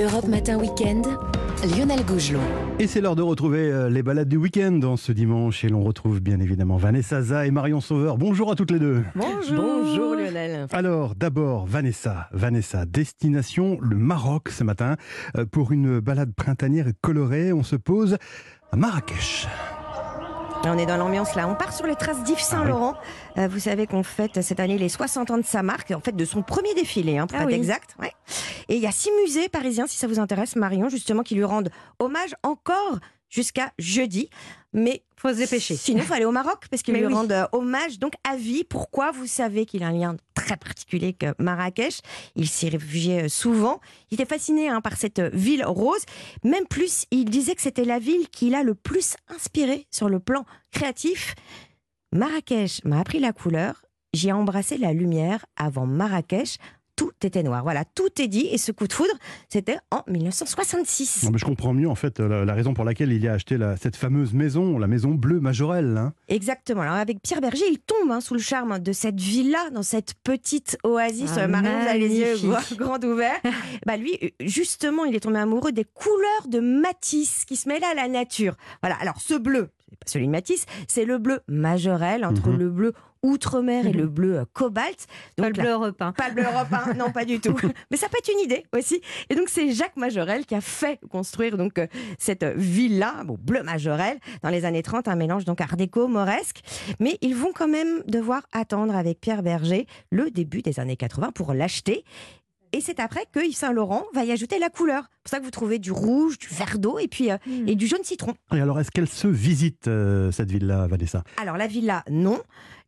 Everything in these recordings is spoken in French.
Europe Matin Weekend, Lionel Gougelot. Et c'est l'heure de retrouver euh, les balades du week-end dans ce dimanche. Et l'on retrouve bien évidemment Vanessa Za et Marion Sauveur. Bonjour à toutes les deux. Bonjour. Bonjour Lionel. Alors d'abord, Vanessa, Vanessa, destination le Maroc ce matin. Euh, Pour une balade printanière et colorée, on se pose à Marrakech. On est dans l'ambiance là. On part sur les traces d'Yves Saint-Laurent. Euh, vous savez qu'on fête cette année les 60 ans de sa marque, en fait de son premier défilé, hein, pour Ah être oui. exact. Ouais. Et il y a six musées parisiens, si ça vous intéresse, Marion, justement, qui lui rendent hommage encore jusqu'à jeudi. Mais Faut se dépêcher. Sinon, il faut aller au Maroc parce qu'ils lui oui. rendent euh, hommage donc à vie. Pourquoi Vous savez qu'il a un lien très particulier avec Marrakech? Il s'y réfugiait euh, souvent. Il était fasciné hein, par cette euh, ville rose. Même plus, il disait que c'était la ville qui l'a le plus inspiré sur le plan créatif. Marrakech m'a appris la couleur. J'ai embrassé la lumière. Avant Marrakech, tout était noir. Voilà, tout est dit. Et ce coup de foudre, c'était en 1966. Non, mais je comprends mieux en fait la, la raison pour laquelle il y a acheté la- cette fameuse maison, la maison bleue Majorelle. hein. Exactement. Alors avec Pierre Berger, il tombe hein, sous le charme de cette villa, dans cette petite oasis. Ah, Euh, Marion, vous avez les yeux grands ouverts. bah lui, euh, justement, il est tombé amoureux des couleurs de Matisse qui se mêlent à la nature. Voilà. Alors ce bleu, c'est pas celui de Matisse, c'est le bleu Majorelle entre Mhm. le bleu outre-mer et le bleu euh, cobalt. Pas le Donc, bleu européen. pas le bleu européen, non pas du tout. Mais ça peut être une idée aussi. Et donc c'est Jacques Majorel qui a fait construire donc euh, cette villa, bon, bleu Majorel, dans les années 30, un mélange donc art déco, mauresque. Mais ils vont quand même devoir attendre avec Pierre Berger le début des années 80 pour l'acheter. Et c'est après que Yves Saint Laurent va y ajouter la couleur. C'est pour ça que vous trouvez du rouge, du vert d'eau et puis euh, et du jaune citron. Et alors, est-ce qu'elle se visite euh, cette ville-là, Vanessa? Alors la villa, non.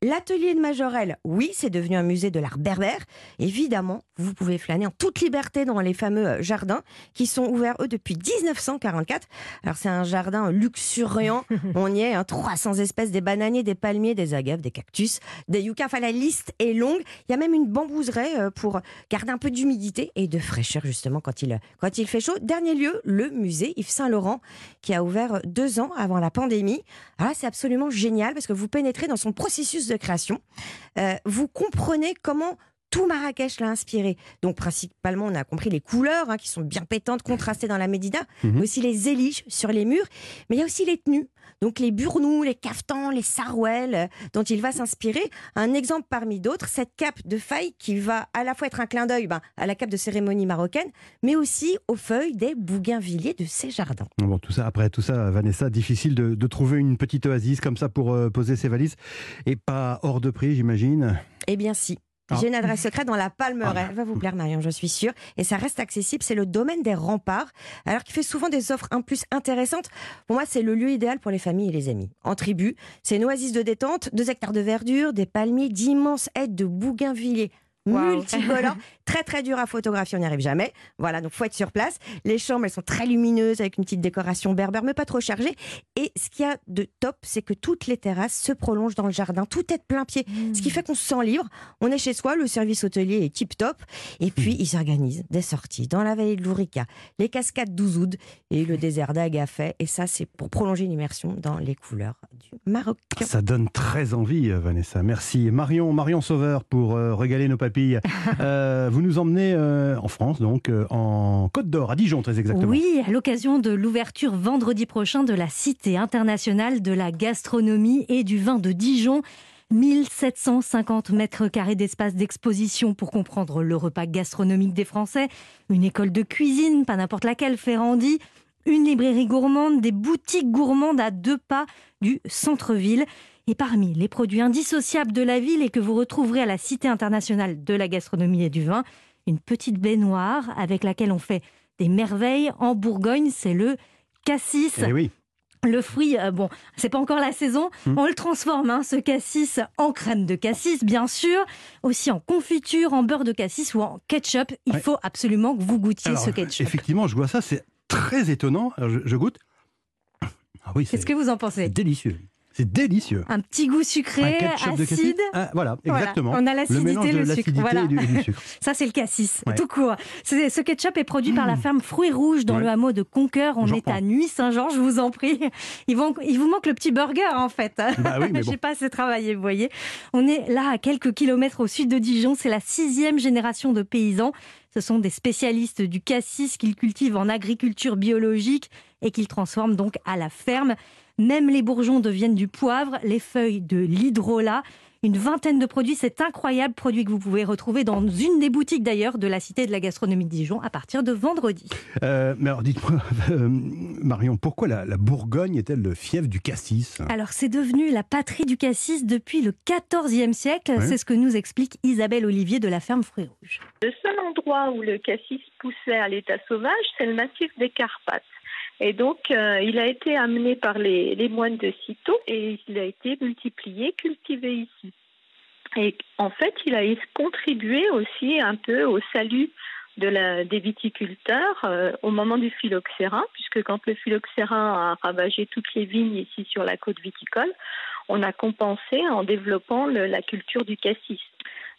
L'atelier de Majorel, oui, c'est devenu un musée de l'art berbère. Évidemment, vous pouvez flâner en toute liberté dans les fameux euh, jardins qui sont ouverts, eux, depuis 1944. Alors c'est un jardin luxuriant. On y est, hein, 300 espèces, des bananiers, des palmiers, des agaves, des cactus, des yuccas. Enfin, la liste est longue. Il y a même une bambouseraie euh, pour garder un peu d'humidité et de fraîcheur, justement, quand il, quand il fait chaud. Dernier lieu, le musée Yves Saint-Laurent, qui a ouvert deux ans avant la pandémie. Alors là, c'est absolument génial parce que vous pénétrez dans son processus de création. Euh, vous comprenez comment tout Marrakech l'a inspiré. Donc principalement, on a compris les couleurs hein, qui sont bien pétantes, contrastées dans la Médina, Mhm. mais aussi les éliges sur les murs. Mais il y a aussi les tenues. Donc les burnous, les caftans, les sarouels euh, dont il va s'inspirer. Un exemple parmi d'autres, cette cape de faille qui va à la fois être un clin d'œil ben, à la cape de cérémonie marocaine, mais aussi aux feuilles des bougainvilliers de ses jardins. Bon, tout ça, après tout ça, Vanessa, difficile de, de trouver une petite oasis comme ça pour euh, poser ses valises. Et pas hors de prix, j'imagine. Eh bien si. Ah. J'ai une adresse secrète dans la Palmeraie. Ah. Elle va vous plaire, Marion, je suis sûre. Et ça reste accessible. C'est le domaine des remparts. Alors qu'il fait souvent des offres un plus intéressantes. Pour moi, c'est le lieu idéal pour les familles et les amis. En tribu, c'est une oasis de détente, deux hectares de verdure, des palmiers, d'immenses haies de bougainvilliers Multicolores, très très dur à photographier, on n'y arrive jamais. Voilà, donc faut être sur place. Les chambres, elles sont très lumineuses avec une petite décoration berbère, mais pas trop chargée. Et ce qu'il y a de top, c'est que toutes les terrasses se prolongent dans le jardin, tout est de plein pied. Ce qui fait qu'on se sent libre. On est chez soi, le service hôtelier est tip top. Et puis, ils organisent des sorties dans la vallée de l'Ourika, les cascades d'Ouzoud et le désert d'Agafay. Et ça, c'est pour prolonger l'immersion dans les couleurs du Maroc. Ça donne très envie, euh, Vanessa. Merci. Marion, Marion Sauveur, pour euh, régaler nos Euh, vous nous emmenez euh, en France, donc euh, en Côte d'Or, à Dijon, très exactement. Oui, à l'occasion de l'ouverture vendredi prochain de la Cité internationale de la gastronomie et du vin de Dijon. 1750 mètres carrés d'espace d'exposition pour comprendre le repas gastronomique des Français, une école de cuisine, pas n'importe laquelle, Ferrandi, une librairie gourmande, des boutiques gourmandes à deux pas du centre-ville. Et parmi les produits indissociables de la ville et que vous retrouverez à la Cité internationale de la gastronomie et du vin, une petite baignoire avec laquelle on fait des merveilles en Bourgogne, c'est le cassis. Eh oui. Le fruit, euh, bon, c'est pas encore la saison. Hmm. On le transforme, hein, ce cassis, en crème de cassis, bien sûr. Aussi en confiture, en beurre de cassis ou en ketchup. Il Ouais. faut absolument que vous goûtiez Alors, ce ketchup. Effectivement, je vois ça, c'est très étonnant. Alors, je, je goûte. Ah oui, Qu'est-ce que vous en c'est pensez délicieux. C'est délicieux. Un petit goût sucré, acide. Ah, voilà, exactement. On a l'acidité le sucre. Voilà. du, sucre. Ça, c'est le cassis, tout court. Ce ketchup est produit par la mmh. ferme Fruits Rouges dans le hameau de Conqueur. On est à Nuit-Saint-Jean, je vous en prie. Il, il vous manque le petit burger, en fait. Bah oui, mais Je sais pas assez travaillé, vous voyez. On est là, à quelques kilomètres au sud de Dijon. C'est la sixième génération de paysans. Ce sont des spécialistes du cassis qu'ils cultivent en agriculture biologique et qu'ils transforment donc à la ferme. Même les bourgeons deviennent du poivre, les feuilles de l'hydrolat. Une vingtaine de produits, c'est incroyable, produit que vous pouvez retrouver dans une des boutiques d'ailleurs de la Cité de la Gastronomie de Dijon à partir de vendredi. Euh, mais alors dites-moi, euh, Marion, pourquoi la, Bourgogne est-elle le fief du cassis? Alors c'est devenu la patrie du cassis depuis le XIVe siècle, c'est ce que nous explique Isabelle Olivier de la ferme Fruits Rouges. Le seul endroit où le cassis poussait à l'état sauvage, c'est le massif des Carpates. Et donc, euh, il a été amené par les, moines de Cîteaux et il a été multiplié, cultivé ici. Et en fait, il a contribué aussi un peu au salut de la, des viticulteurs euh, au moment du phylloxéra, puisque quand le phylloxéra a ravagé toutes les vignes ici sur la côte viticole, on a compensé en développant la culture du cassis.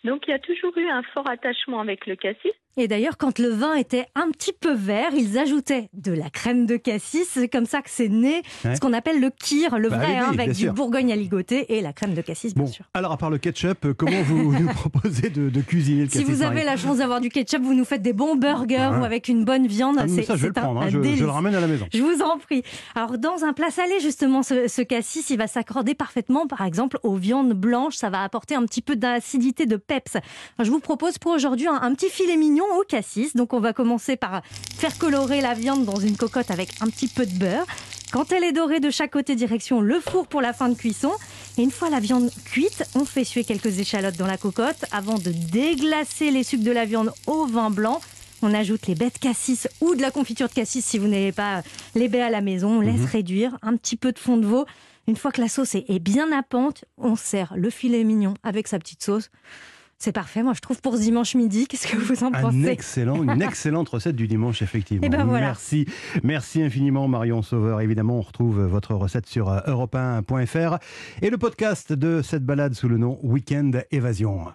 Donc il y a toujours eu un fort attachement avec le cassis. Et d'ailleurs, quand le vin était un petit peu vert, ils ajoutaient de la crème de cassis. C'est comme ça que c'est né ce qu'on appelle le kir, le bah vrai, hein, avec du bourgogne à ligoter et la crème de cassis, bien sûr. Alors, à part le ketchup, euh, comment vous nous proposez de, cuisiner le cassis Si vous avez la chance d'avoir du ketchup, vous nous faites des bons burgers ou avec une bonne viande. Ah, c'est ça, je vais le prendre. Hein, je, le ramène à la maison. Je vous en prie. Alors, dans un plat salé, justement, ce, cassis, il va s'accorder parfaitement, par exemple, aux viandes blanches. Ça va apporter un petit peu d'acidité, de peps. je vous propose pour aujourd'hui un, un petit filet mignon au cassis. Donc on va commencer par faire colorer la viande dans une cocotte avec un petit peu de beurre. Quand elle est dorée de chaque côté, direction le four pour la fin de cuisson. Et une fois la viande cuite, on fait suer quelques échalotes dans la cocotte avant de déglacer les sucres de la viande au vin blanc. On ajoute les baies de cassis ou de la confiture de cassis si vous n'avez pas les baies à la maison. On laisse mhm. réduire un petit peu de fond de veau. Une fois que la sauce est bien pente, on sert le filet mignon avec sa petite sauce. C'est parfait, moi je trouve pour ce dimanche midi. Qu'est-ce que vous en pensez excellent, Une excellente recette du dimanche, effectivement. Et eh ben voilà. Merci, merci infiniment Marion Sauveur. Évidemment, on retrouve votre recette sur euh, europe et le podcast de cette balade sous le nom Weekend Évasion.